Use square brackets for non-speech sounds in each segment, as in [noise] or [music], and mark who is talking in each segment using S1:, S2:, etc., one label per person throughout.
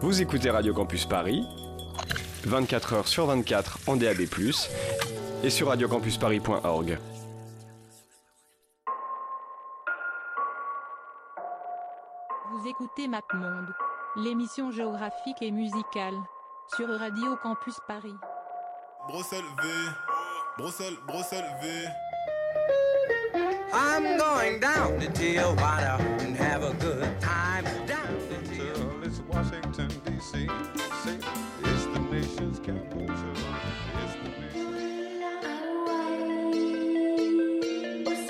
S1: Vous écoutez Radio Campus Paris, 24 heures sur 24 en DAB+, et sur radiocampusparis.org.
S2: Vous écoutez MapMonde, l'émission géographique et musicale, sur Radio Campus Paris.
S3: Bruxelles V, Bruxelles, Bruxelles V.
S4: I'm going down to Tijuana and have a good time. Down
S5: Washington, D.C. It's the nation's capital. It's the nation's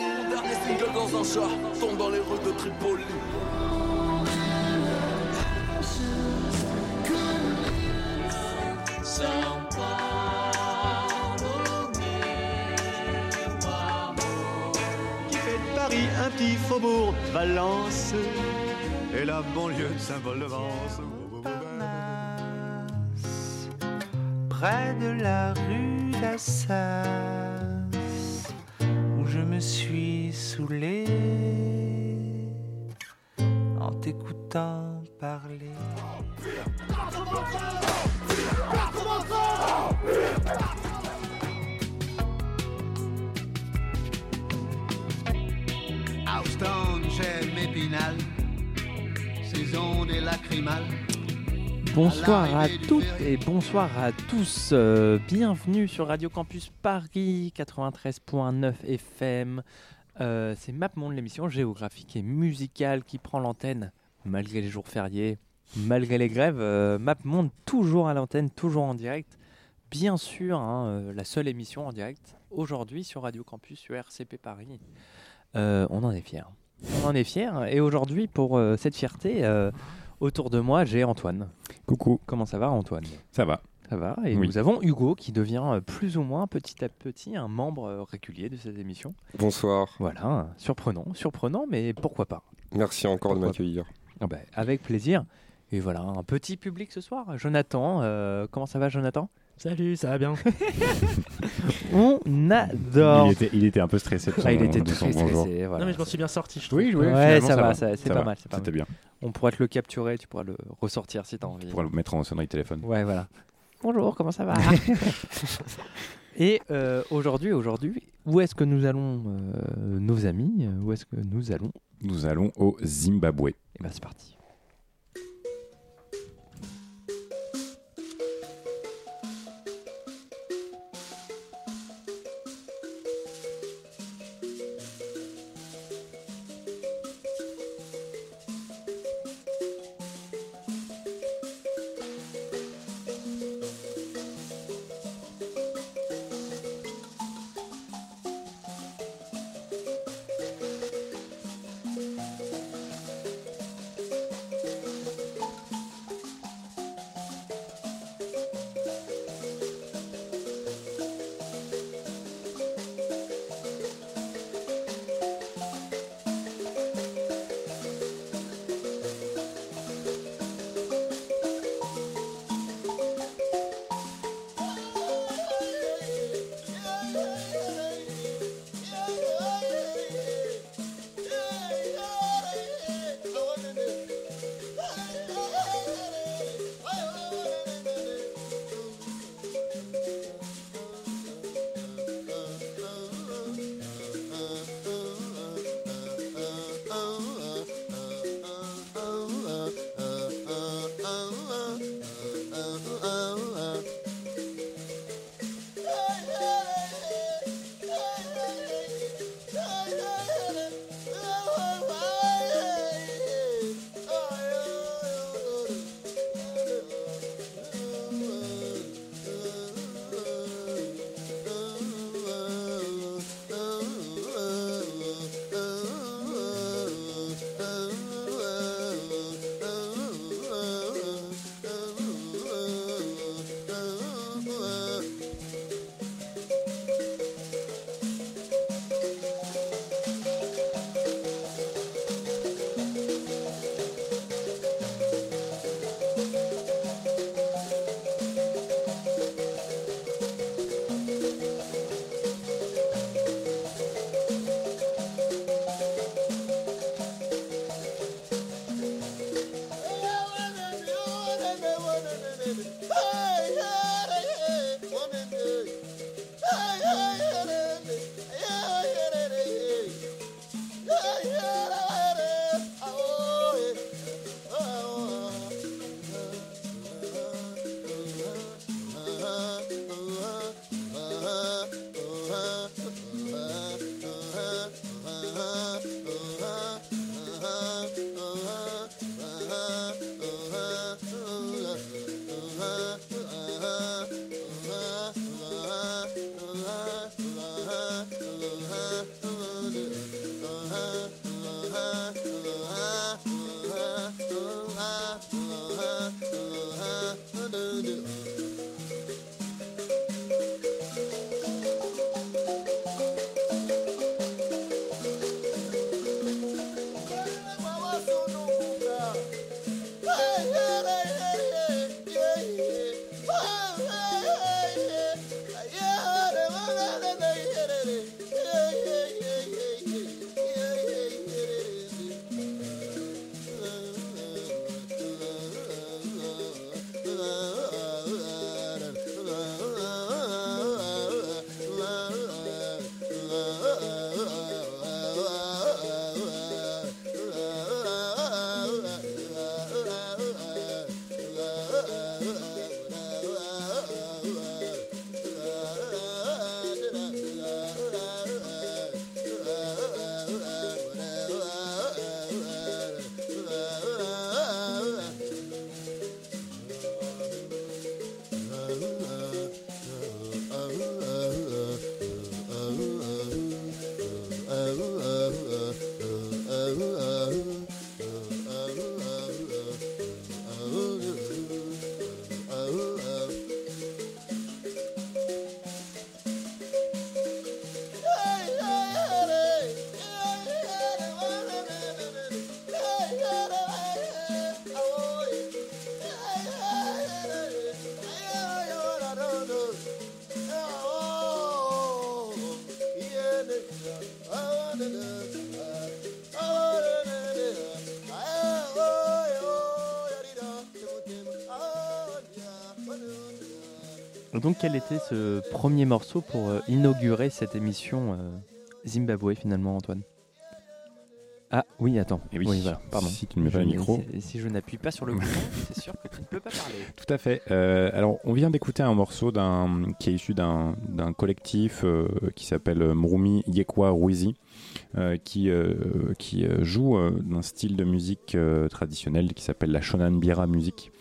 S4: Mon dernier single dans un chat tombe dans les rues de Tripoli.
S6: qui fait de Paris un petit faubourg de Valence et la banlieue de Saint-Paul-de-Vence.
S7: près de la rue d'Assas, où je me suis saoulé en t'écoutant parler.
S8: Lacrymales.
S9: Bonsoir à toutes et bonsoir à tous. Euh, bienvenue sur Radio Campus Paris 93.9 FM. Euh, c'est MapMonde, l'émission géographique et musicale qui prend l'antenne malgré les jours fériés, malgré les grèves. Euh, MapMonde toujours à l'antenne, toujours en direct. Bien sûr, hein, euh, la seule émission en direct aujourd'hui sur Radio Campus sur RCP Paris. Euh, on en est fiers. On en est fiers. Et aujourd'hui, pour euh, cette fierté, euh, autour de moi, j'ai Antoine.
S10: Coucou,
S9: Comment ça va, Antoine?
S10: Ça va
S9: Ça va? Et
S10: Oui.
S9: nous avons Hugo qui devient euh, plus ou moins petit à petit un membre euh, régulier de cette émission.
S10: Bonsoir,
S9: Voilà, surprenant, surprenant, mais pourquoi pas?
S10: Merci encore de
S9: Pourquoi
S10: m'accueillir.
S9: Ah ben, Avec plaisir. Et voilà, un petit public ce soir. Jonathan, euh, comment ça va, Jonathan?
S11: Salut, ça va bien? [laughs]
S9: On adore.
S10: Il était, il était un peu stressé de son,
S9: Ah, il était
S10: de son
S9: stressé. Voilà.
S11: Non mais je m'en suis bien sorti, je trouve.
S10: Oui, oui,
S9: Ouais, ça va, c'est pas
S10: va.
S9: mal,
S10: C'était bien.
S9: On pourra te le capturer, tu pourras le ressortir si t'as envie.
S10: Pour le mettre en sonnerie téléphone.
S9: Ouais, voilà. Bonjour, comment ça va? [laughs] Et euh, aujourd'hui, aujourd'hui, où est-ce que nous allons, euh, nos amis? Où est-ce que nous allons?
S10: Nous allons au Zimbabwe.
S9: Et ben c'est parti. Donc quel était ce premier morceau pour euh, inaugurer cette émission euh, Zimbabwe finalement Antoine? Ah oui attends.
S10: Eh oui,
S9: voilà, pardon.
S10: si tu ne mets pas le
S9: Je-
S10: micro.
S9: si- Si je n'appuie pas sur le bouton, [laughs] c'est sûr que tu ne peux pas parler.
S10: Tout à fait. Euh, alors, on vient d'écouter un morceau d'un, qui est issu d'un, d'un collectif qui s'appelle Mrumi Yekwa Ruizi, euh, qui, euh, qui joue euh, d'un style de musique euh, traditionnel qui s'appelle la Shonanbira music. Euh,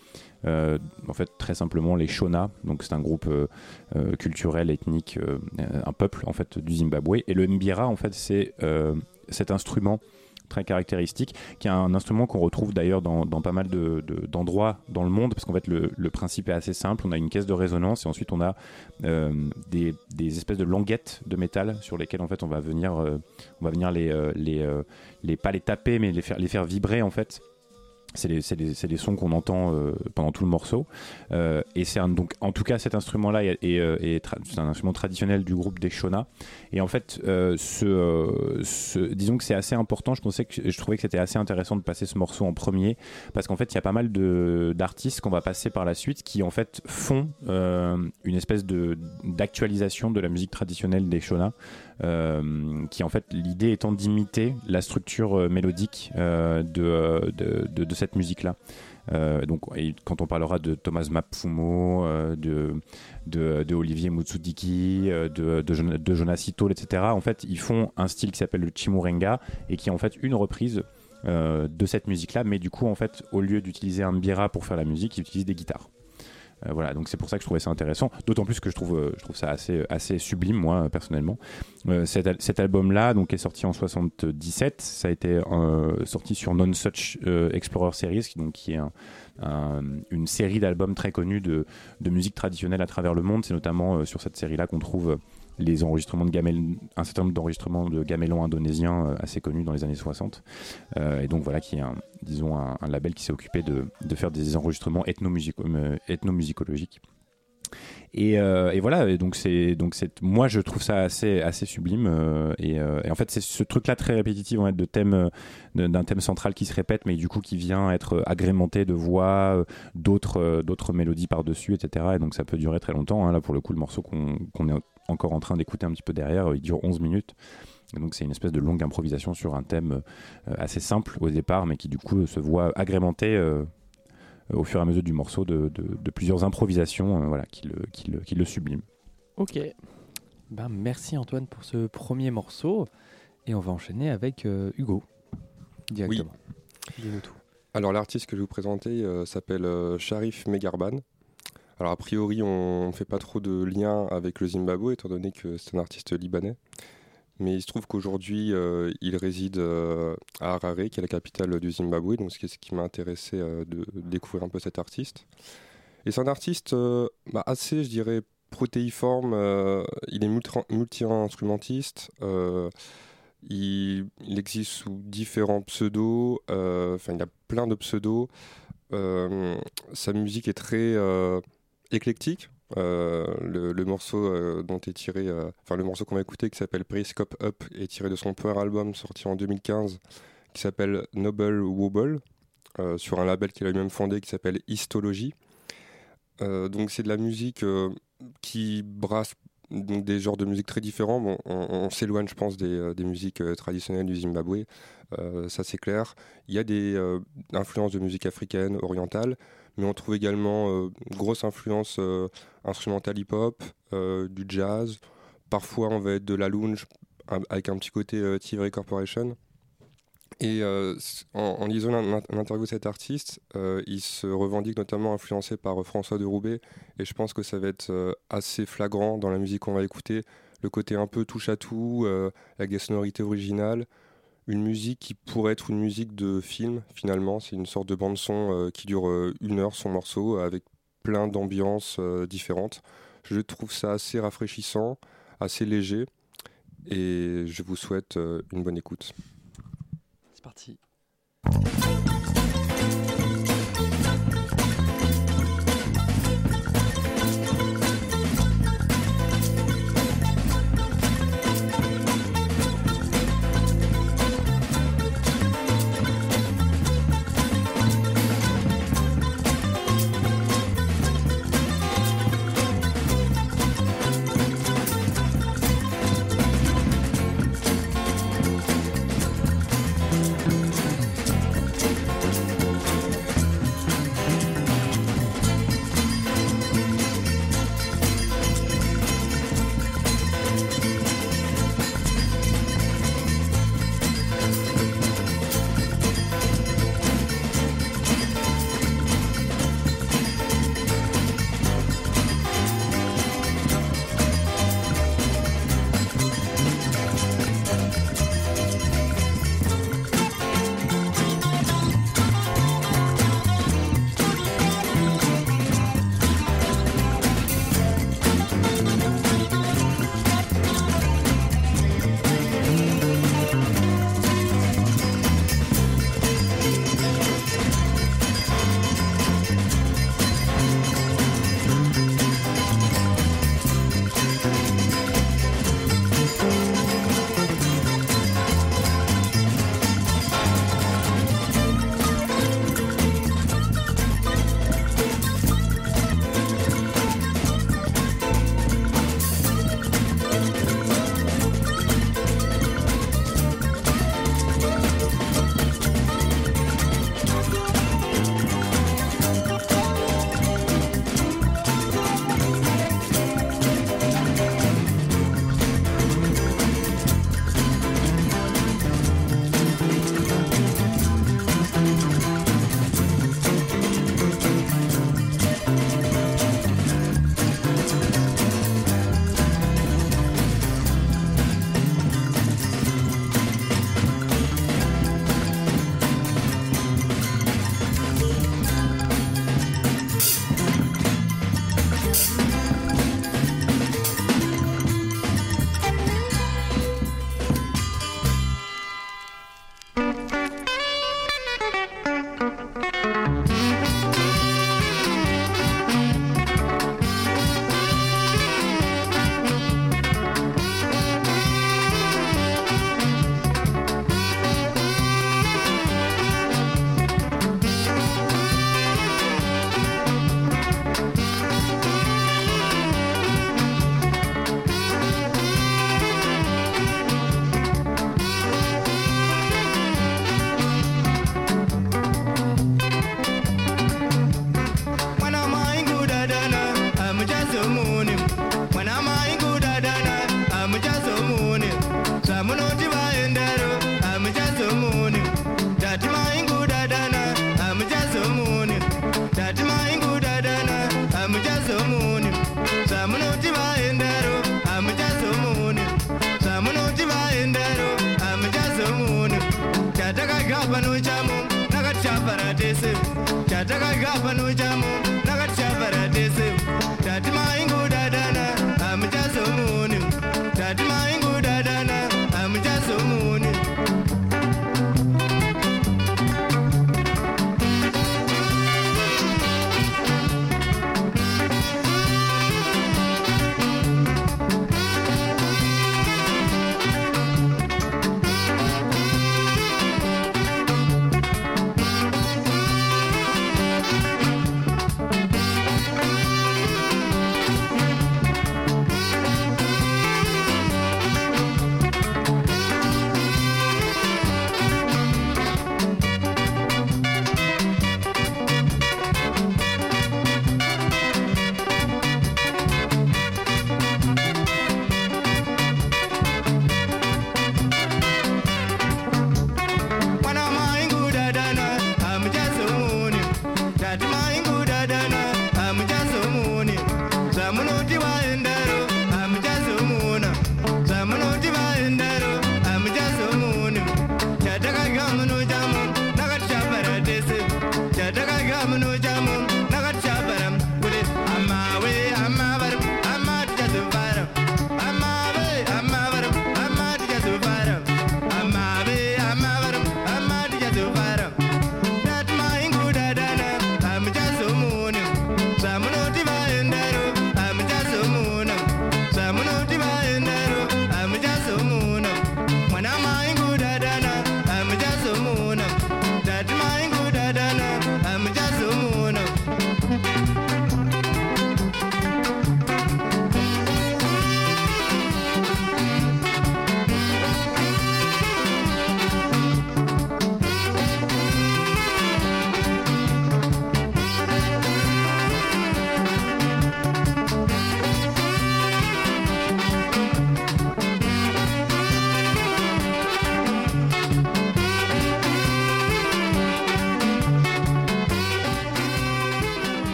S10: en fait, très simplement, les Shona, donc c'est un groupe euh, euh, culturel, ethnique, euh, euh, un peuple en fait du Zimbabwe. Et le Mbira, en fait, c'est euh, cet instrument très caractéristique, qui est un instrument qu'on retrouve d'ailleurs dans, pas mal de- de- d'endroits dans le monde, parce qu'en fait le, principe est assez simple, on a une caisse de résonance et ensuite on a euh, des, espèces de languettes de métal sur lesquelles en fait on va venir, euh, on va venir les, euh, les, euh, les, pas les taper mais les faire vibrer en fait. C'est les, les- les sons qu'on entend euh, pendant tout le morceau. Euh, et c'est un- donc, en tout cas, cet instrument-là est, euh, c'est un instrument traditionnel du groupe des Shona. Et en fait, ce, disons que c'est assez important. Je pensais que je trouvais que c'était assez intéressant de passer ce morceau en premier parce qu'en fait, il y a pas mal d'artistes qu'on va passer par la suite qui en fait font une espèce de d'actualisation de la musique traditionnelle des Shona. Euh, qui en fait l'idée étant d'imiter la structure euh, mélodique euh, de, de, cette musique là donc quand on parlera de Thomas Mapfumo de, de, Olivier Mutsudiki de, de, Jon- de Jonas Ito etc en fait ils font un style qui s'appelle le Chimurenga et qui est en fait une reprise de cette musique là mais du coup en fait au lieu d'utiliser un bira pour faire la musique ils utilisent des guitares voilà, donc c'est pour ça que je trouvais ça intéressant. D'autant plus que je trouve, euh, je trouve ça assez, assez sublime, moi, personnellement. Euh, cet, al- cet album-là, donc, est sorti en 77. Ça a été euh, sorti sur Non Such euh, Explorer Series, qui, donc, qui est un- un- une série d'albums très connus de, de musique traditionnelle à travers le monde. C'est notamment euh, sur cette série-là qu'on trouve euh, les enregistrements de gamel, un certain nombre d'enregistrements de gamélans indonésiens euh, assez connus dans les années 60. Euh, et donc voilà, qui est un, disons un, label qui s'est occupé de, de faire des enregistrements ethnomusico- euh, ethnomusicologiques. Et, et voilà, donc c'est donc c'est moi je trouve ça assez assez sublime et, en fait c'est ce truc là très répétitif en fait, de thème d'un thème central qui se répète mais du coup qui vient être agrémenté de voix, d'autres d'autres mélodies par dessus etc. Et donc ça peut durer très longtemps. hein. Là pour le coup le morceau qu'on est encore en train d'écouter un petit peu derrière, euh, il dure 11 minutes. Et donc c'est une espèce de longue improvisation sur un thème euh, assez simple au départ, mais qui du coup se voit agrémenté euh, au fur et à mesure du morceau de, de- de plusieurs improvisations euh, voilà, qui, le, qui, le, qui le subliment.
S9: Ok. Ben, merci Antoine pour ce premier morceau. Et on va enchaîner avec euh, Hugo. Directement. Dis-nous tout.
S12: Alors l'artiste que je vais vous présenter euh, s'appelle euh, Sharif Megarban. Alors a priori on ne fait pas trop de lien avec le Zimbabwe étant donné que c'est un artiste libanais. Mais il se trouve qu'aujourd'hui euh, il réside euh, à Harare qui est la capitale du Zimbabwe. Donc c'est ce qui m'a intéressé euh, de découvrir un peu cet artiste. Et c'est un artiste bah, assez, je dirais, protéiforme. il est multi- multi-instrumentiste. il, il existe sous différents pseudos. Enfin, il a plein de pseudos. Sa musique est très éclectique. Euh, le, morceau euh, dont est tiré, euh, enfin le morceau qu'on va écouter qui s'appelle Periscope Up est tiré de son premier album sorti en 2015 qui s'appelle Noble Wobble sur un label qu'il a lui-même fondé qui s'appelle Histology. Donc c'est de la musique qui brasse donc, des genres de musique très différents. On s'éloigne, je pense, des, euh, musiques euh, traditionnelles du Zimbabwe, euh, ça c'est clair. Il y a des influences de musique africaine, orientale, mais on trouve également grosse influence instrumentale hip-hop, du jazz. Parfois, on va être de la lounge un- avec un petit côté Tivoli Corporation. Et euh, en, lisant un, un interview de cet artiste, euh, il se revendique notamment influencé par euh, François de Roubaix. Et je pense que ça va être assez flagrant dans la musique qu'on va écouter. Le côté un peu touche à tout, avec des sonorités originales. Une musique qui pourrait être une musique de film, finalement. C'est une sorte de bande-son euh, qui dure une heure, son morceau, avec plein d'ambiances différentes. Je trouve ça assez rafraîchissant, assez léger. Et je vous souhaite une bonne écoute.
S13: Parti.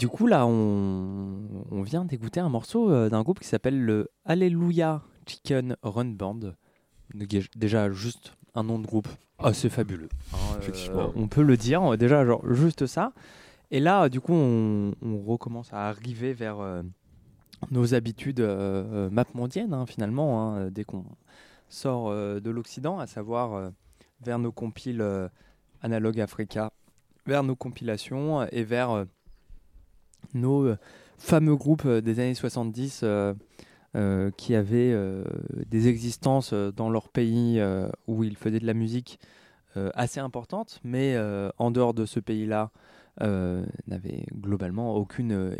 S9: Du coup, là, on, on vient d'écouter un morceau euh, d'un groupe qui s'appelle le Alleluia Chicken Run Band. Déjà, juste un nom de groupe assez fabuleux. hein, euh, on peut le dire. Déjà, genre, juste ça. Et là, du coup, on, on recommence à arriver vers euh, nos habitudes euh, euh, mapmondiennes, hein, finalement, hein, dès qu'on sort euh, de l'Occident, à savoir euh, vers nos compiles euh, Analog Africa, vers nos compilations et vers euh, nos euh, fameux groupes euh, des années 70 euh, qui avaient des existences dans leur pays où ils faisaient de la musique assez importante, mais en dehors de ce pays-là, n'avaient globalement aucune.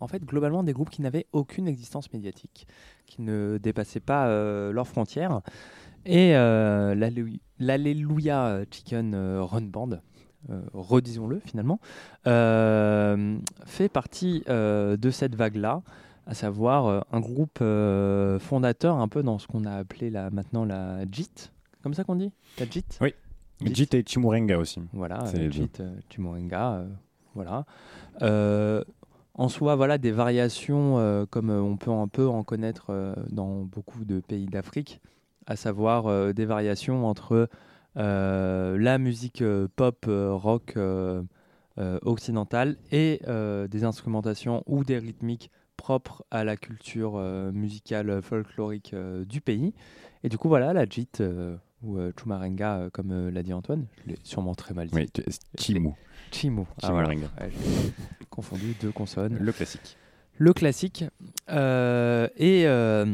S9: en fait, globalement, des groupes qui n'avaient aucune existence médiatique, qui ne dépassaient pas leurs frontières. Et euh, l'Allélu- l'Alléluia Chicken Run Band, redisons-le finalement, euh, fait partie euh, de cette vague-là, à savoir euh, un groupe euh, fondateur un peu dans ce qu'on a appelé là, maintenant la JIT, comme ça qu'on dit? La JIT?
S10: Oui. Jit et Chimurenga aussi.
S9: Voilà, euh. JIT, euh, Chimurenga, euh, voilà. Euh, en soi, voilà des variations euh, comme euh, on peut un peu en connaître euh, dans beaucoup de pays d'Afrique, à savoir euh, des variations entre euh, la musique euh, pop, euh, rock euh, euh, occidentale et euh, des instrumentations ou des rythmiques propres à la culture euh, musicale folklorique euh, du pays. Et du coup, voilà, la JIT euh, ou euh, Chumarenga, euh, comme euh, l'a dit Antoine, je l'ai sûrement très mal dit.
S10: Oui, Chimu.
S9: Chimu. Ah, voilà. Ouais, confondu deux consonnes.
S10: Le classique.
S9: Le classique. Euh, et, euh,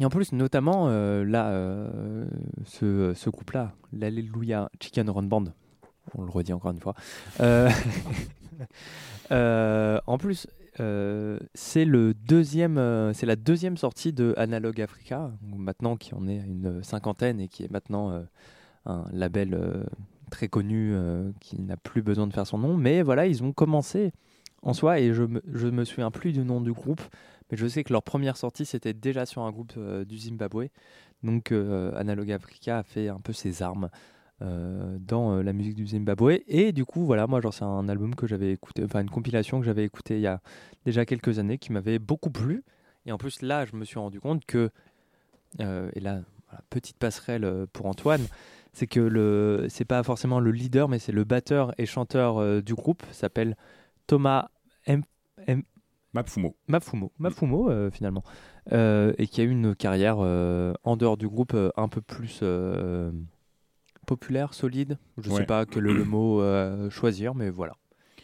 S9: et en plus, notamment, euh, là, euh, ce, ce couple-là, l'Alléluia Chicken Run Band, on le redit encore une fois. Euh, [laughs] en plus, c'est le deuxième, c'est la deuxième sortie de Analog Africa, maintenant qui en est une cinquantaine et qui est maintenant un label très connu qui n'a plus besoin de faire son nom. Mais voilà, ils ont commencé en soi et je je me souviens plus du nom du groupe, mais je sais que leur première sortie c'était déjà sur un groupe euh, du Zimbabwe. Donc euh, Analog Africa a fait un peu ses armes euh, dans la musique du Zimbabwe. Et du coup, voilà, moi, c'est un album que j'avais écouté, enfin, une compilation que j'avais écouté il y a déjà quelques années qui m'avait beaucoup plu. Et en plus, là, je me suis rendu compte que, et là, petite passerelle pour Antoine, c'est que le, c'est pas forcément le leader, mais c'est le batteur et chanteur du groupe, s'appelle Thomas M. M-
S10: Mapfumo.
S9: Mafumo, Mafumo euh, finalement, Euh, et qui a eu une carrière euh, en dehors du groupe euh, un peu plus populaire, solide. Je
S10: Ouais.
S9: sais pas quel est le [clears throat] mot choisir, mais voilà.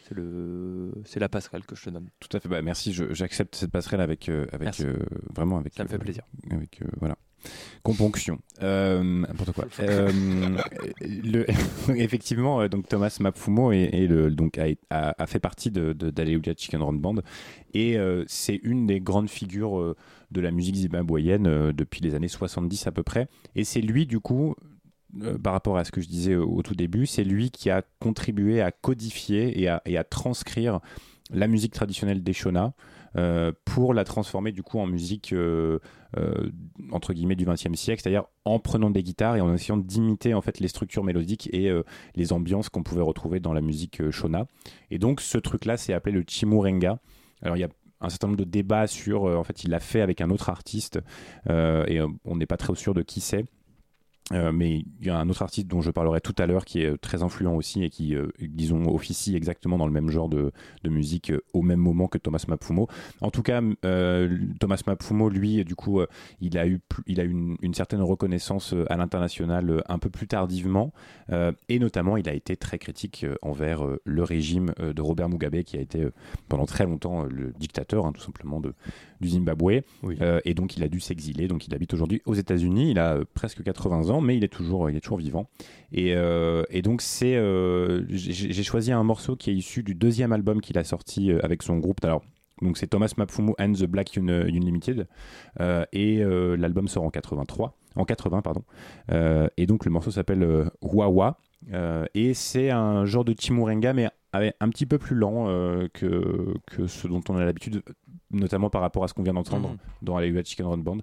S9: C'est le, c'est la passerelle que je te donne.
S10: Tout à fait. Bah, merci. je- J'accepte cette passerelle avec, avec vraiment avec.
S9: Ça me fait plaisir.
S10: Avec voilà. Componction. Euh, N'importe quoi. [laughs] Euh, le, [laughs] effectivement, euh, donc Thomas Mapfumo est, est le, donc a, a- a fait partie de, d'Alléluia Chicken Run Band et c'est une des grandes figures de la musique zimbabwéenne depuis les années 70 à peu près. Et c'est lui, du coup, euh, par rapport à ce que je disais au, au tout début, c'est lui qui a contribué à codifier et à, et à transcrire la musique traditionnelle des Shona pour la transformer du coup en musique euh, euh, entre guillemets du XXe siècle, c'est-à-dire en prenant des guitares et en essayant d'imiter en fait les structures mélodiques et euh, les ambiances qu'on pouvait retrouver dans la musique euh, Shona. Et donc ce truc-là, c'est appelé le Chimurenga. Alors il y a un certain nombre de débats sur, euh, en fait, il l'a fait avec un autre artiste euh, et euh, on n'est pas très sûr de qui c'est. Euh, mais il y a un autre artiste dont je parlerai tout à l'heure qui est euh, très influent aussi et qui, euh, disons, officie exactement dans le même genre de, de musique euh, au même moment que Thomas Mapfumo. En tout cas, Thomas Mapfumo, lui, du coup, il a eu, il a eu une, une certaine reconnaissance à l'international un peu plus tardivement et notamment, il a été très critique envers le régime de Robert Mugabe qui a été pendant très longtemps le dictateur, hein, tout simplement, de, du Zimbabwe. Et donc, il a dû s'exiler. Donc, il habite aujourd'hui aux États-Unis. Il a presque 80 ans, mais il est toujours, il est toujours vivant. Et, euh, donc, c'est, euh, j'ai choisi un morceau qui est issu du deuxième album qu'il a sorti euh, avec son groupe. Alors, donc c'est Thomas Mapfumo and the Black Un- Unlimited. Et l'album sort en 83, en 80 pardon. Et donc le morceau s'appelle Wawa. Et c'est un genre de chimurenga mais ah un petit peu plus lent euh, que, que ce dont on a l'habitude, notamment par rapport à ce qu'on vient d'entendre
S9: mmh.
S10: dans la Chicken Run Band.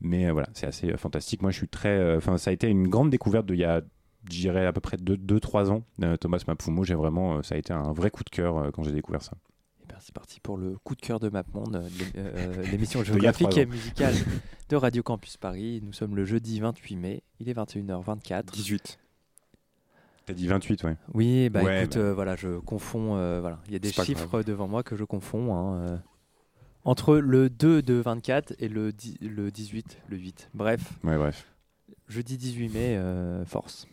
S10: Mais euh, voilà, c'est assez euh, fantastique. Moi, je suis très. Enfin, ça a été une grande découverte d'il y a, j'irais à peu près 2-3 ans, Thomas Mapfumo. J'ai vraiment. ça a été un vrai coup de cœur quand j'ai découvert ça.
S9: Eh ben,
S14: c'est parti pour le coup de cœur de MapMonde, [laughs] l'émission géographique et musicale [laughs] de Radio Campus Paris. Nous sommes le jeudi 28 mai, il est 21h24.
S12: 18.
S10: T'as dit 28, ouais.
S14: Oui, bah
S10: ouais,
S14: écoute,
S10: bah.
S14: Euh, voilà, je confonds. Euh, voilà, il y a des chiffres devant moi que je confonds. Hein, euh, entre le 2 de 24 et le, le 18, le 8. Bref.
S10: Ouais, bref.
S14: Jeudi 18 mai, force.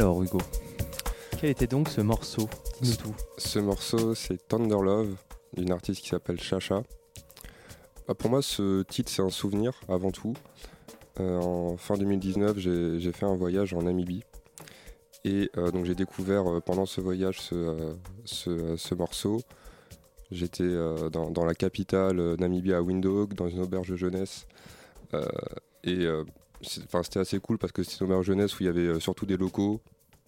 S9: Alors Hugo, quel était donc ce morceau Dis-nous tout.
S12: Ce morceau, c'est Thunder Love d'une artiste qui s'appelle Chacha. Bah, pour moi, ce titre, c'est un souvenir avant tout. Euh, en fin 2019, j'ai fait un voyage en Namibie. Et euh, donc, j'ai découvert euh, pendant ce voyage ce, ce, ce morceau. J'étais dans, dans la capitale Namibie à Windhoek, dans une auberge de jeunesse. Et c'était assez cool parce que c'était une auberge jeunesse où il y avait euh, surtout des locaux,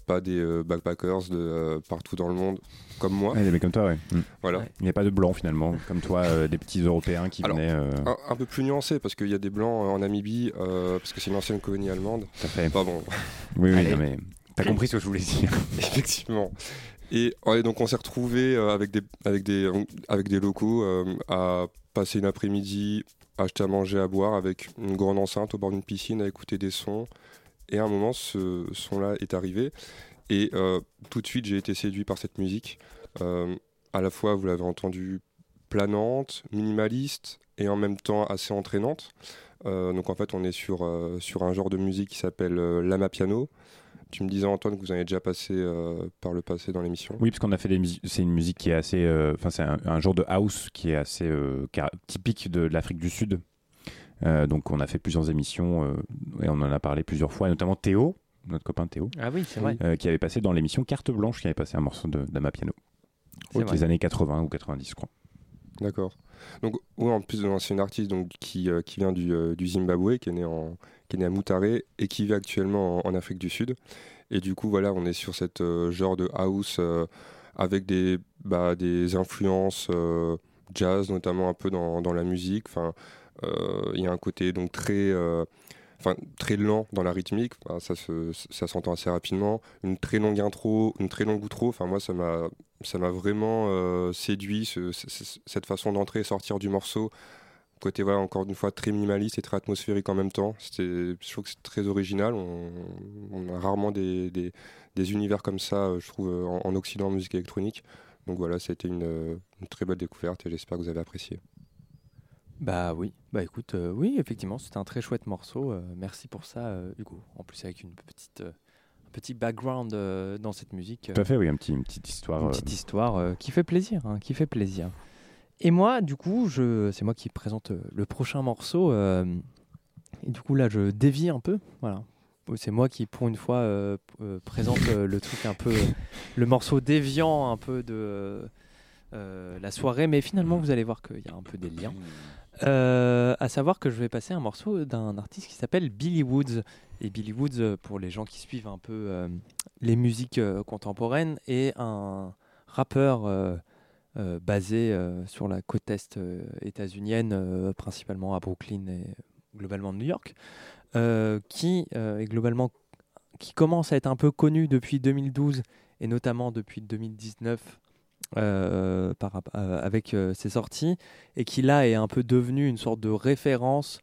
S12: pas des euh, backpackers de euh, partout dans le monde, comme moi.
S10: Ouais, des mecs comme toi, ouais. Mm.
S12: Voilà.
S10: Il n'y a pas de blancs finalement, comme toi, euh, des petits Européens qui
S12: Alors,
S10: venaient. euh,
S12: un, un peu plus nuancé parce qu'il y a des blancs euh, en Namibie euh, parce que c'est une ancienne colonie allemande.
S10: À fait.
S12: Pas bon.
S10: Oui, oui, non, mais t'as compris ce que je voulais dire. [laughs]
S12: Effectivement. Et ouais, donc on s'est retrouvé avec des avec des avec des locaux euh, à passer une après-midi, acheter à manger, à boire avec une grande enceinte au bord d'une piscine à écouter des sons. Et à un moment, ce son-là est arrivé et euh, tout de suite j'ai été séduit par cette musique. Euh, à la fois, vous l'avez entendu, planante, minimaliste et en même temps assez entraînante. Euh, donc en fait, on est sur, sur un genre de musique qui s'appelle lama piano. Tu me disais Antoine que vous en avez déjà passé euh, par le passé dans l'émission.
S10: Oui, parce qu'on a fait des musiques. C'est une musique qui est assez. euh, Enfin, c'est un, un genre de house qui est assez euh, car- typique de l'Afrique du Sud. Euh, donc, on a fait plusieurs émissions euh, et on en a parlé plusieurs fois, et notamment Théo, notre copain Théo.
S9: Ah oui, c'est vrai.
S10: euh, qui avait passé dans l'émission Carte Blanche, qui avait passé un morceau de d'Ama Piano.
S9: C'est
S10: Des
S9: vrai.
S10: années 80 ou 90, je crois.
S12: D'accord. Donc, oui, en plus, c'est une artiste donc, qui, euh, qui vient du, euh, du Zimbabwe, qui est née, née à Mutare et qui vit actuellement en, Afrique du Sud. Et du coup, voilà, on est sur cette euh, genre de house avec des, bah, des influences jazz, notamment un peu dans, dans la musique. Enfin, il y a un côté donc très, enfin, très lent dans la rythmique. Ça ça s'entend assez rapidement. Une très longue intro, une très longue outro. Enfin, moi, ça m'a, ça m'a vraiment euh, séduit ce- ce- ce- cette façon d'entrer et sortir du morceau. Côté voilà encore une fois très minimaliste et très atmosphérique en même temps. Je trouve que c'est très original. On, a rarement des, des, univers comme ça, euh, je trouve, euh, en, en Occident en musique électronique. Donc voilà, ça a été une, une très belle découverte et j'espère que vous avez apprécié.
S9: Bah oui, bah écoute, euh, oui, effectivement, c'était un très chouette morceau. euh, merci pour ça, euh, Hugo. En plus, avec une petite, un petit background dans cette musique.
S10: Tout à fait, oui, un petit, une petite histoire.
S9: Une petite histoire qui fait plaisir, hein, qui fait plaisir. Et moi, du coup, je, c'est moi qui présente le prochain morceau. et du coup, là, je dévie un peu. Voilà. C'est moi qui, pour une fois, présente le truc un peu, le morceau déviant un peu de la soirée. Mais finalement, vous allez voir qu'il y a un peu des liens. Euh, à savoir que je vais passer un morceau d'un artiste qui s'appelle Billy Woods. Et Billy Woods, euh, pour les gens qui suivent un peu euh, les musiques contemporaines, est un rappeur basé sur la côte est états-unienne, principalement à Brooklyn et globalement New York, qui est globalement qui commence à être un peu connu depuis 2012 et notamment depuis 2019 euh, euh, avec euh, ses sorties et qui là est un peu devenu une sorte de référence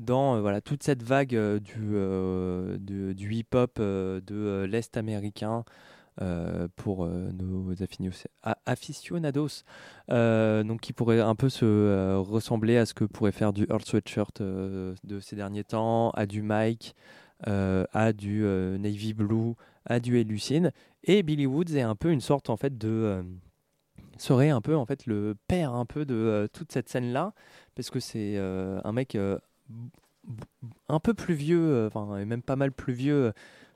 S9: dans voilà toute cette vague du, du hip-hop de l'Est américain pour nos aficionados, donc qui pourrait un peu se ressembler à ce que pourrait faire du Earl Sweatshirt de ces derniers temps, à du Mike, à du Navy Blue, à du Elucine. Et Billy Woods est un peu une sorte en fait de serait un peu en fait le père un peu de euh, toute cette scène là parce que c'est euh, un mec euh, un peu plus vieux et même pas mal plus vieux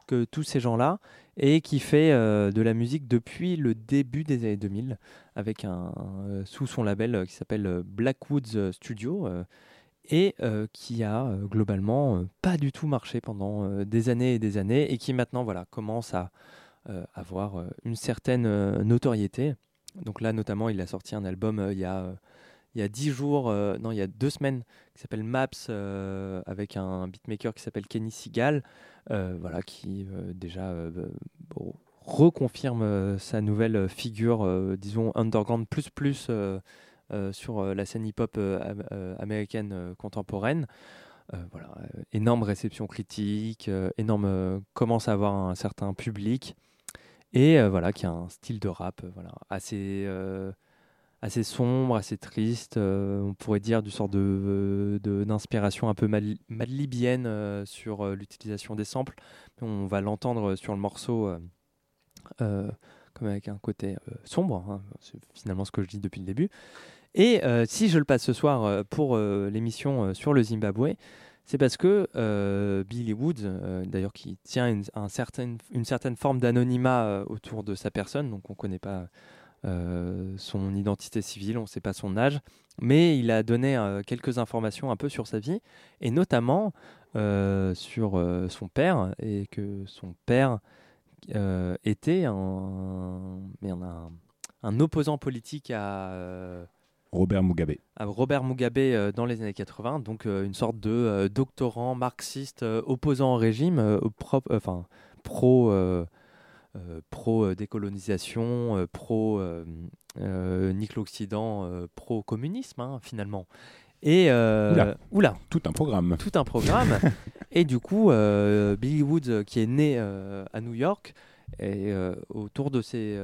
S9: que tous ces gens là et qui fait de la musique depuis le début des années 2000 avec un, sous son label qui s'appelle Blackwoods Studio et qui a globalement pas du tout marché pendant des années et des années et qui maintenant voilà commence à avoir une certaine notoriété. Donc là notamment il a sorti un album euh, il y a euh, il y a dix jours, euh, non il y a deux semaines, qui s'appelle Maps avec un beatmaker qui s'appelle Kenny Seagal, voilà qui déjà reconfirme sa nouvelle figure, disons underground plus plus sur la scène hip-hop am- américaine contemporaine. Voilà, énorme réception critique, énorme commence à avoir un certain public et euh, voilà qui a un style de rap euh, voilà assez euh, assez sombre, assez triste, on pourrait dire du sort de, d'inspiration un peu mal, madlibienne sur l'utilisation des samples. On va l'entendre sur le morceau comme avec un côté sombre, hein, c'est finalement ce que je dis depuis le début. Et si je le passe ce soir pour l'émission sur le Zimbabwe, c'est parce que euh, Billy Woods, euh, d'ailleurs qui tient une, une certaine forme d'anonymat euh, autour de sa personne, donc on ne connaît pas son identité civile, on ne sait pas son âge, mais il a donné quelques informations un peu sur sa vie, et notamment sur son père, et que son père était un, un opposant politique à...
S10: Robert Mugabe.
S9: à Robert Mugabe euh, dans les années 80, donc euh, une sorte de euh, doctorant marxiste opposant au régime, euh, enfin pro pro décolonisation, pro nique l'Occident, pro communisme hein, finalement. Et euh,
S10: Oula.
S9: oula,
S10: Tout un programme.
S9: tout un programme. [laughs] et du coup, euh, Billy Woods, qui est né euh, à New York, et autour de ses,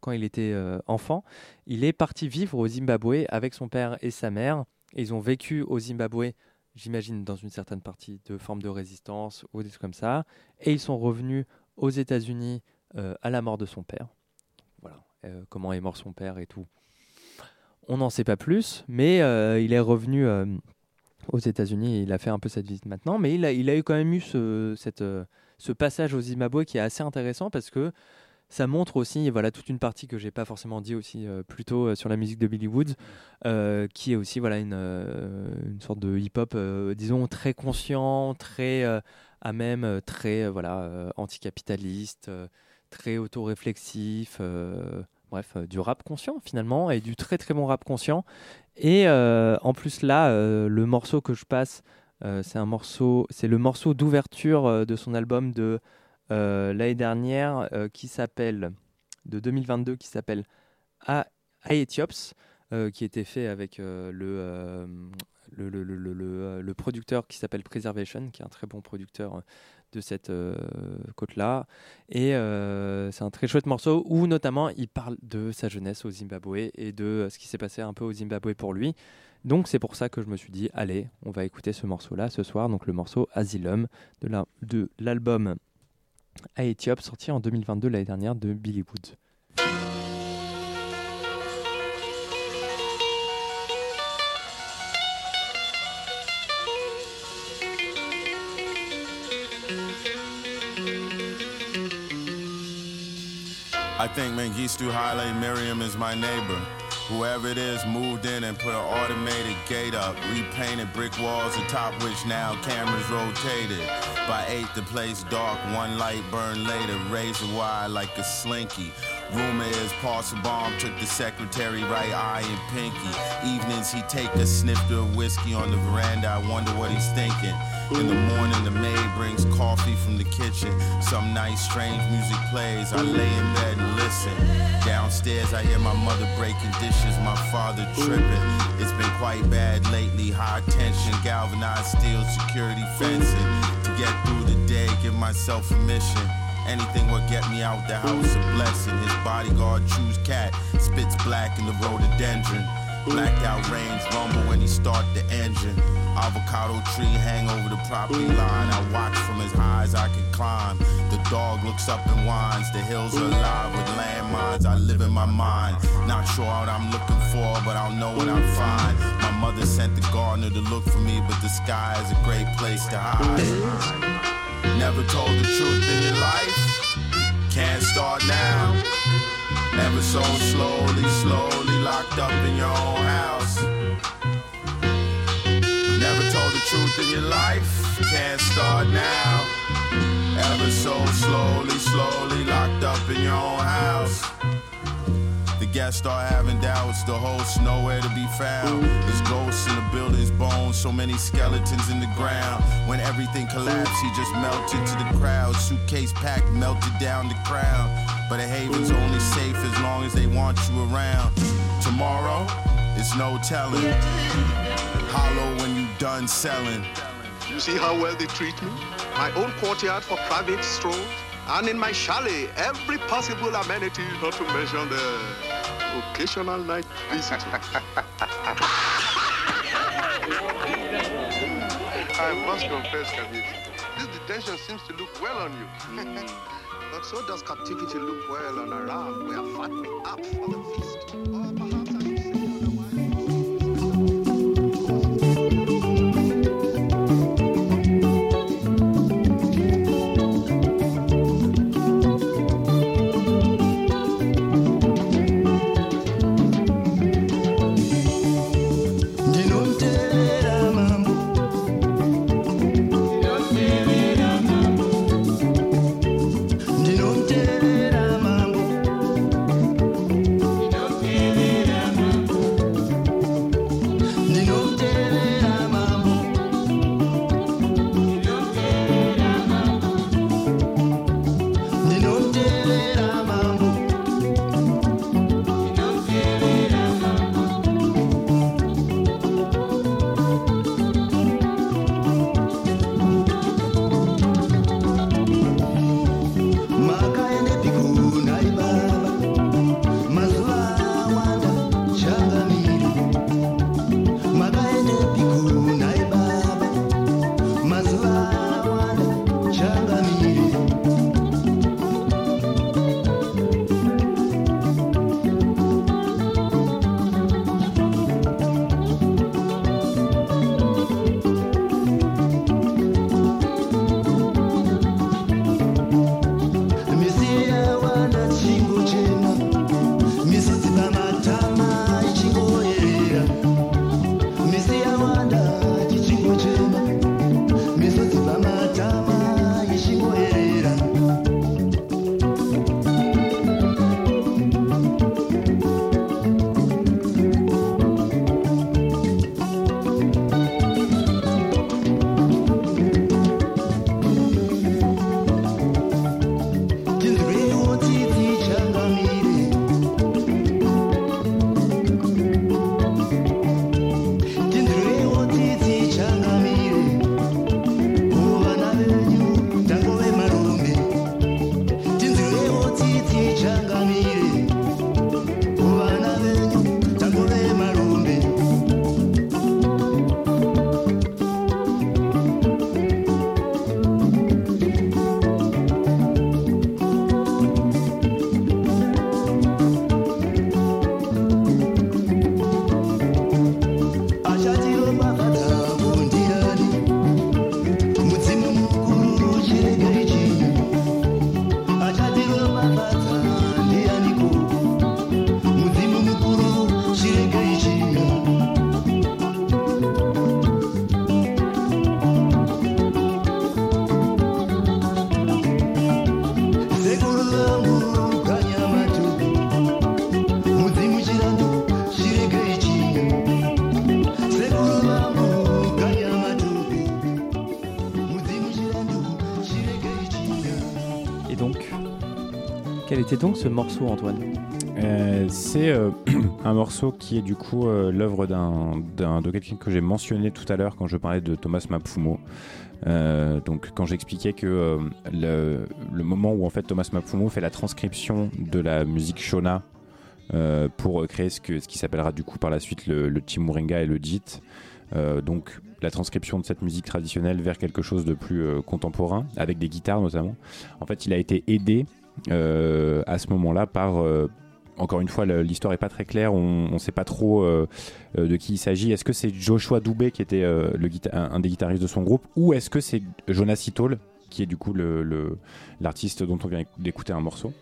S9: quand il était euh, enfant, il est parti vivre au Zimbabwe avec son père et sa mère. Ils ont vécu au Zimbabwe, j'imagine, dans une certaine partie de forme de résistance ou des trucs comme ça. Et ils sont revenus aux États-Unis euh, à la mort de son père. Voilà, Euh, comment est mort son père et tout. On n'en sait pas plus, mais il est revenu aux États-Unis il a fait un peu cette visite maintenant. Mais il a, eu quand même eu ce passage au Zimbabwe qui est assez intéressant parce que ça montre aussi voilà toute une partie que j'ai pas forcément dit aussi euh, plus tôt euh, sur la musique de Billy Woods euh, qui est aussi voilà une, euh, une sorte de hip-hop euh, disons très conscient très à même très voilà anticapitaliste très autoréflexif bref du rap conscient finalement et du très très bon rap conscient. Et en plus là le morceau que je passe c'est un morceau c'est le morceau d'ouverture de son album de l'année dernière euh, qui s'appelle de 2022 qui s'appelle A- Aethiops euh, qui était fait avec euh, le, euh, le, le, le, le- euh, producteur qui s'appelle Preservation qui est un très bon producteur euh, de cette euh, côte là et euh, c'est un très chouette morceau où notamment il parle de sa jeunesse au Zimbabwe et de euh, ce qui s'est passé un peu au Zimbabwe pour lui. Donc c'est pour ça que je me suis dit allez on va écouter ce morceau là ce soir. Donc le morceau Asylum de l'album à Éthiopie, sorti en 2022 l'année dernière de Billy Woods.
S15: Whoever it is moved in and put an automated gate up, repainted brick walls atop which now cameras rotated. By eight, the place dark, one light burned later, razor wire like a slinky. Rumor is Bomb took the secretary right eye and pinky. Evenings he take a snifter of whiskey on the veranda. I wonder what he's thinking. In the morning, the maid brings coffee from the kitchen. Some nice, strange music plays. I lay in bed and listen. Downstairs, I hear my mother breaking dishes, my father tripping. It's been quite bad lately. High tension, galvanized steel security fencing. To get through the day, give myself a mission. Anything will get me out the house a blessing. His bodyguard chews cat, spits black in the rhododendron. Blacked out range rumble when he start the engine. Avocado tree hang over the property line. I watch from as high as I can climb. The dog looks up and whines. The hills are alive with landmines. I live in my mind. Not sure what I'm looking for, but I'll know when I find. My mother sent the gardener to look for me, but the sky is a great place to hide. Never told the truth in your life. Can't start now. Ever so slowly, slowly locked up in your own house. Never told the truth in your life. Can't start now. Ever so slowly, slowly locked up in your own house. The guests start having doubts, the host nowhere to be found. There's ghosts in the building's bones, so many skeletons in the ground. When everything collapsed, he just melted to the crowd. Suitcase packed, melted down the crowd. But a haven's only safe as long as they want you around. Tomorrow, it's no telling. Hollow when you done selling.
S16: You see how well they treat me? My own courtyard for private strolls, and in my chalet, every possible amenity, not to mention the occasional night visitor. [laughs] I must confess, Kabir, this detention seems to look well on you. Hmm. [laughs] but so does captivity look well on a ram we are fattening up for the feast.
S9: Ce morceau, Antoine
S10: Euh, c'est euh, [clears throat] un morceau qui est du coup euh, l'œuvre d'un, de quelqu'un que j'ai mentionné tout à l'heure quand je parlais de Thomas Mapfumo. Donc quand j'expliquais que le, moment où en fait Thomas Mapfumo fait la transcription de la musique Shona pour créer ce, que, ce qui s'appellera du coup par la suite le, le Timurenga et le Jit. Donc la transcription de cette musique traditionnelle vers quelque chose de plus contemporain, avec des guitares notamment. En fait, il a été aidé à ce moment-là par euh, encore une fois, l'histoire est pas très claire. On ne sait pas trop euh, euh, de qui il s'agit. Est-ce que c'est Joshua Doubé qui était euh, un, des guitaristes de son groupe, ou est-ce que c'est Jonas Itol qui est du coup l'artiste dont on vient d'écouter un morceau?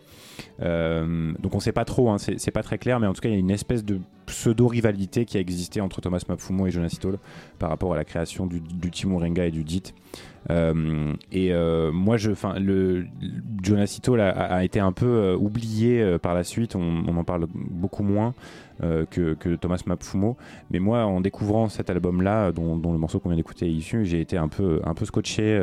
S10: Euh, donc on sait pas trop, hein, c'est pas très clair, mais en tout cas il y a une espèce de pseudo-rivalité qui a existé entre Thomas Mapfumo et Jonas Itol par rapport à la création du, du et du DIT. Euh, et euh, moi, je, enfin, le Jonas Itol a, été un peu euh, oublié par la suite. On, en parle beaucoup moins que, Thomas Mapfumo. Mais moi, en découvrant cet album-là, dont, le morceau qu'on vient d'écouter est issu, j'ai été un peu, un peu scotché.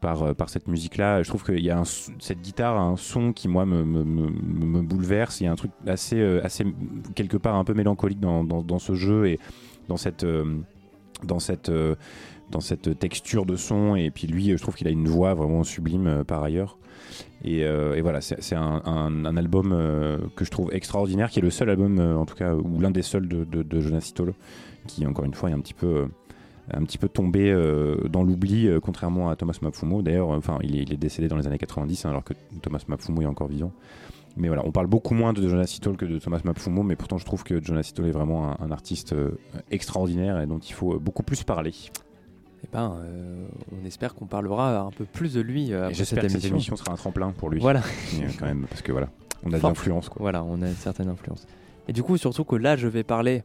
S10: par, par cette musique-là. Je trouve qu'il y a cette guitare a un son qui, moi, me, me, bouleverse. Il y a un truc assez, assez quelque part un peu mélancolique dans, dans, ce jeu et dans cette, dans cette euh, dans cette texture de son. Et puis lui, je trouve qu'il a une voix vraiment sublime euh, par ailleurs. Et, euh, et voilà, c'est un, un- un album que je trouve extraordinaire, qui est le seul album, en tout cas, ou l'un des seuls de, de, Jonas Itolo, qui encore une fois est un petit peu, un petit peu tombé dans l'oubli, contrairement à Thomas Mapfumo. D'ailleurs, enfin, il, est, il est décédé dans les années 90, hein, alors que Thomas Mapfumo est encore vivant. Mais voilà, on parle beaucoup moins de Jonas Itolo que de Thomas Mapfumo, mais pourtant je trouve que Jonas Itolo est vraiment un, un artiste euh, extraordinaire et dont il faut euh, beaucoup plus parler.
S9: Eh ben, euh, on espère qu'on parlera un peu plus de lui euh,
S10: j'espère que cette
S9: émission.
S10: sera un tremplin pour lui.
S9: Voilà. [laughs]
S10: Quand même, parce que voilà, on a de l'influence.
S9: Voilà, on a une certaine influence. Et du coup, surtout que là, je vais parler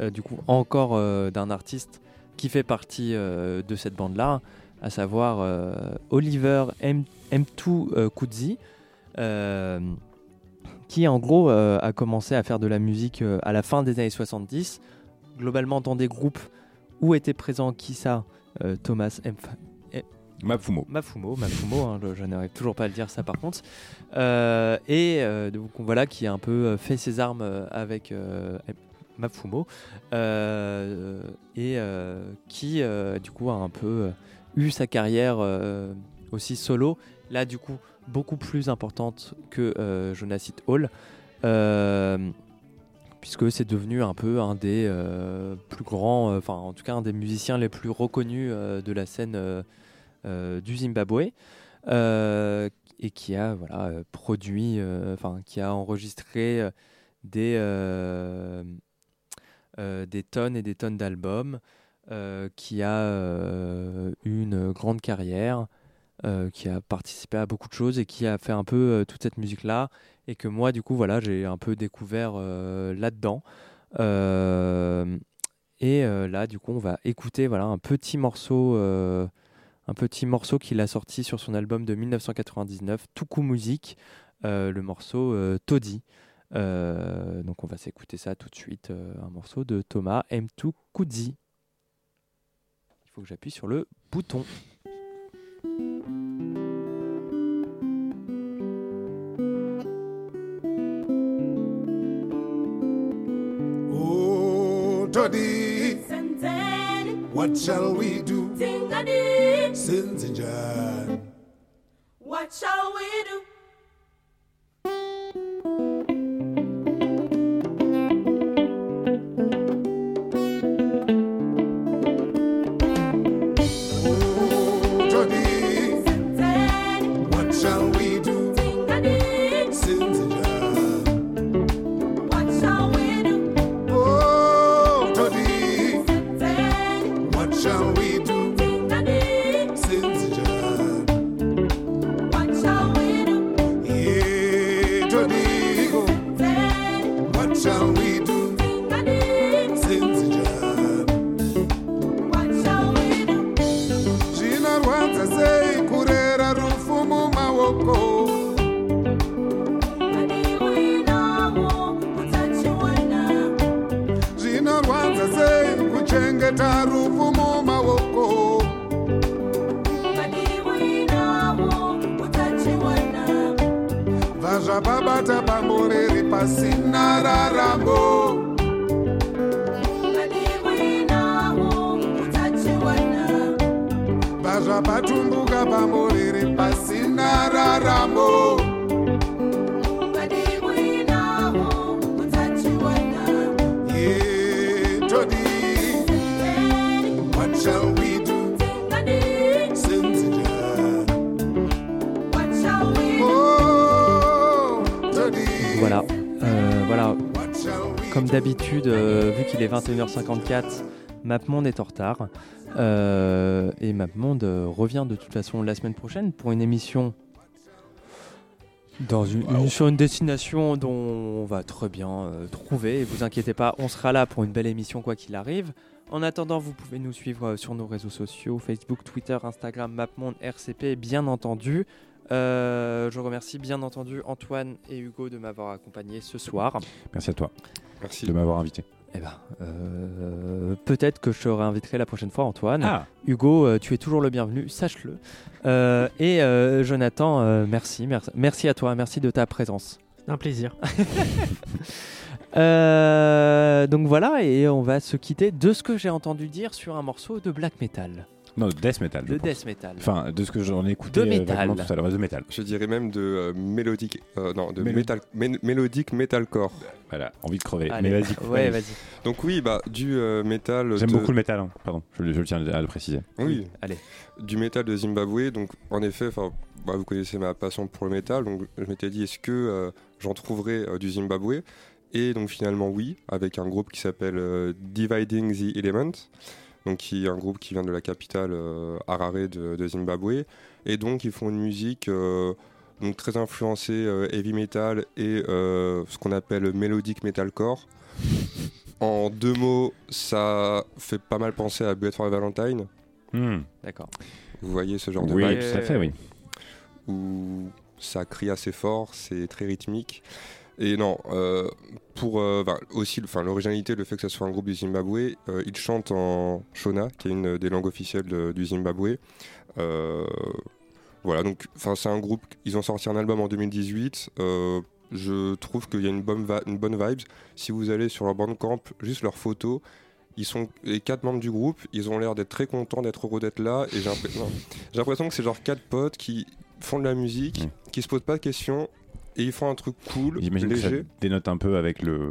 S9: euh, du coup encore d'un artiste qui fait partie de cette bande-là, à savoir Oliver M. M2 euh, Kudzi, qui en gros euh, a commencé à faire de la musique euh, à la fin des années 70, globalement dans des groupes où était présent qui ça Euh, Thomas M. M-
S10: Mafumo.
S9: Mafumo, Mafumo, hein, je, je n'arrive toujours pas à le dire ça par contre. Euh, et donc voilà, qui a un peu fait ses armes avec Mafumo. et qui du coup a un peu eu sa carrière aussi solo. Là du coup beaucoup plus importante que euh, Jonas It Hall. Euh, puisque c'est devenu un peu un des euh, plus grands, euh, enfin en tout cas un des musiciens les plus reconnus de la scène du Zimbabwe, et qui a voilà produit, enfin qui a enregistré des des tonnes et des tonnes d'albums, qui a eu une grande carrière, euh, qui a participé à beaucoup de choses et qui a fait un peu euh, toute cette musique là et que moi du coup voilà j'ai un peu découvert euh, là-dedans. Euh, et là du coup on va écouter voilà un petit morceau un petit morceau qu'il a sorti sur son album de 1999 Tuku Music euh, le morceau Toddy. Donc on va s'écouter ça tout de suite un morceau de Thomas M2 Kudzi. Il faut que j'appuie sur le bouton
S17: what shall we do? Sinzinjan.
S18: What shall we do?
S17: pasina raramo pazvapatumbuka pamuriri pasina raramo.
S9: Comme d'habitude, euh, vu qu'il est 21h54, MapMonde est en retard. Euh, et MapMonde euh, revient de toute façon la semaine prochaine pour une émission dans une, une- sur une destination dont on va très bien euh, trouver. Et vous inquiétez pas, on sera là pour une belle émission quoi qu'il arrive. En attendant, vous pouvez nous suivre euh, sur nos réseaux sociaux Facebook, Twitter, Instagram, MapMonde, RCP, bien entendu. Euh, je remercie bien entendu Antoine et Hugo de m'avoir accompagné ce soir.
S10: Merci à toi.
S12: Merci
S10: de m'avoir invité.
S9: Eh ben, euh, peut-être que je te réinviterai la prochaine fois, Antoine.
S10: Ah.
S9: Hugo, euh, tu es toujours le bienvenu, sache-le. Euh, et euh, Jonathan, euh, merci, merci, merci à toi, merci de ta présence.
S11: Un plaisir. [laughs]
S9: Euh, donc voilà, et on va se quitter de ce que j'ai entendu dire sur un morceau de black metal.
S10: Non, de death metal.
S9: De death metal.
S10: Enfin, de ce que j'en ai écouté
S9: De
S10: euh,
S9: métal.
S10: vaguement tout à l'heure, de métal.
S12: Je dirais même de euh, mélodique, euh, non, de
S10: Mélo-
S12: mé- mélodique metalcore.
S10: Voilà, envie de crever.
S9: Allez.
S10: Mais vas-y.
S9: Ouais,
S10: vas-y.
S9: vas-y.
S12: Donc oui, bah du euh, métal.
S10: J'aime
S12: de-
S10: beaucoup le métal, hein. pardon, je, je tiens à le préciser.
S12: Oui,
S9: Allez.
S12: du métal de Zimbabwe. Donc en effet, enfin, bah, vous connaissez ma passion pour le métal, donc je m'étais dit est-ce que euh, j'en trouverais euh, du Zimbabwe? Et donc finalement oui, avec un groupe qui s'appelle euh, Dividing the Element, donc qui est un groupe qui vient de la capitale euh, Harare de, de Zimbabwe, et donc ils font une musique. euh, donc très influencée euh, heavy metal et euh, ce qu'on appelle melodic metalcore. En deux mots, ça fait pas mal penser à Bullet for Valentine.
S10: Hmm.
S9: D'accord.
S12: Vous voyez ce genre de
S10: Oui,
S12: vibe
S10: tout à fait, oui.
S12: Où ça crie assez fort, c'est très rythmique. Et non, euh, pour euh, aussi enfin, l'originalité, le fait que ce soit un groupe du Zimbabwe, euh, ils chantent en Shona, qui est une des langues officielles de- du Zimbabwe. Euh, voilà, donc c'est un groupe, ils ont sorti un album en 2018. euh, je trouve qu'il y a une bonne, une bonne vibe. Si vous allez sur leur bandcamp, juste leurs photos, ils sont les quatre membres du groupe, ils ont l'air d'être très contents d'être heureux d'être là. Et j'ai l'impression non, j'ai l'impression que c'est genre quatre potes qui font de la musique, qui se posent pas de questions et ils font un truc cool,
S10: J'imagine que ça
S12: léger.
S10: dénote un peu avec le,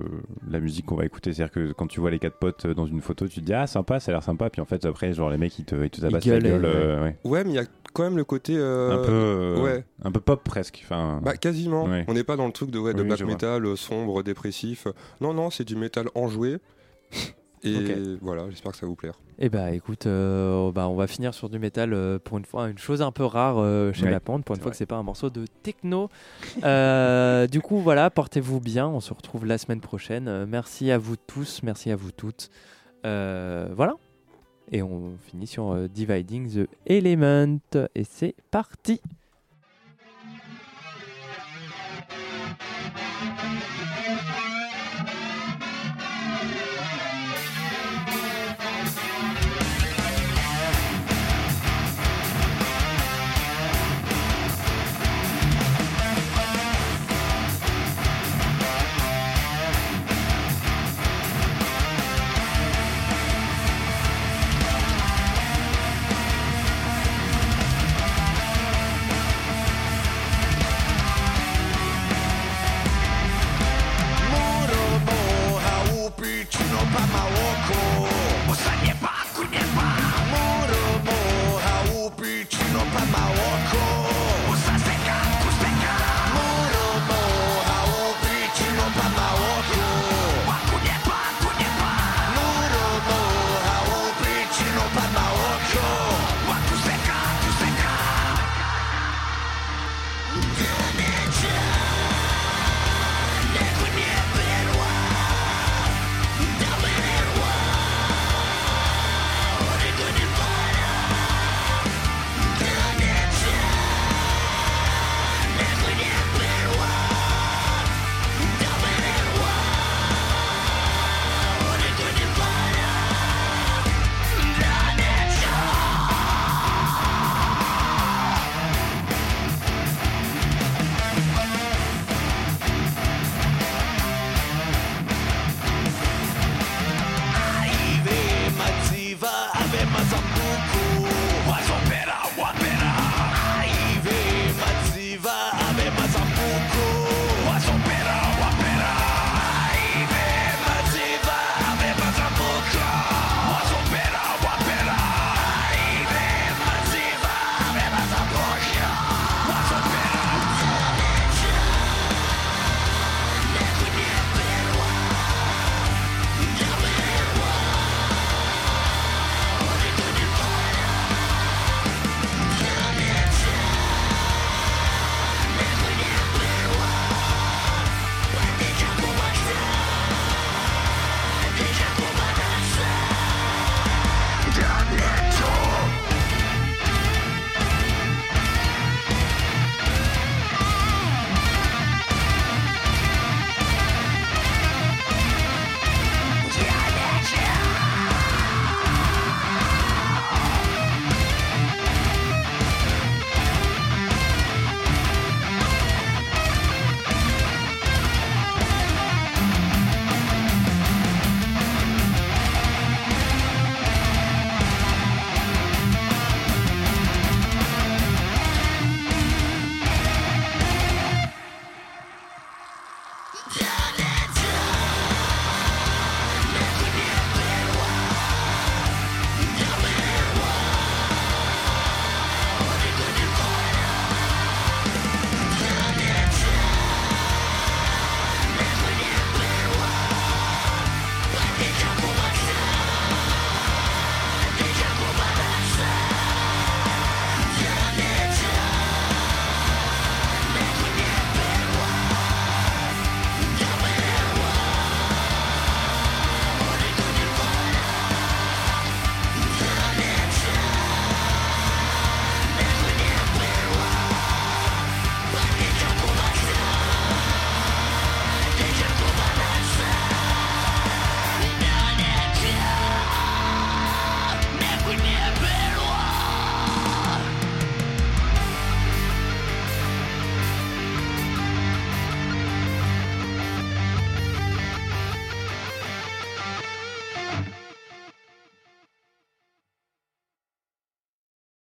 S10: la musique qu'on va écouter. C'est-à-dire que quand tu vois les quatre potes dans une photo, tu te dis ah sympa, ça a l'air sympa. Puis en fait, après, genre les mecs ils te, ils te tabassent la gueule.
S9: ouais.
S10: euh, ouais.
S12: Ouais, mais il y a quand même le côté euh,
S10: un peu, euh,
S12: ouais.
S10: un peu pop presque. Enfin,
S12: Bah quasiment.
S10: Ouais.
S12: On n'est pas dans le truc de, ouais, de
S10: Oui,
S12: black metal sombre, dépressif. Non, non, c'est du métal enjoué. Et voilà, j'espère que ça va vous plaire.
S9: Eh bah écoute, euh, bah, on va finir sur du métal euh, pour une fois, une chose un peu rare euh, chez
S10: Ouais,
S9: La Pente, pour une fois que c'est pas un morceau de techno. [laughs] Du coup voilà, portez-vous bien, on se retrouve la semaine prochaine. Merci à vous tous, merci à vous toutes. Voilà. Et on finit sur Dividing the Element. Et c'est parti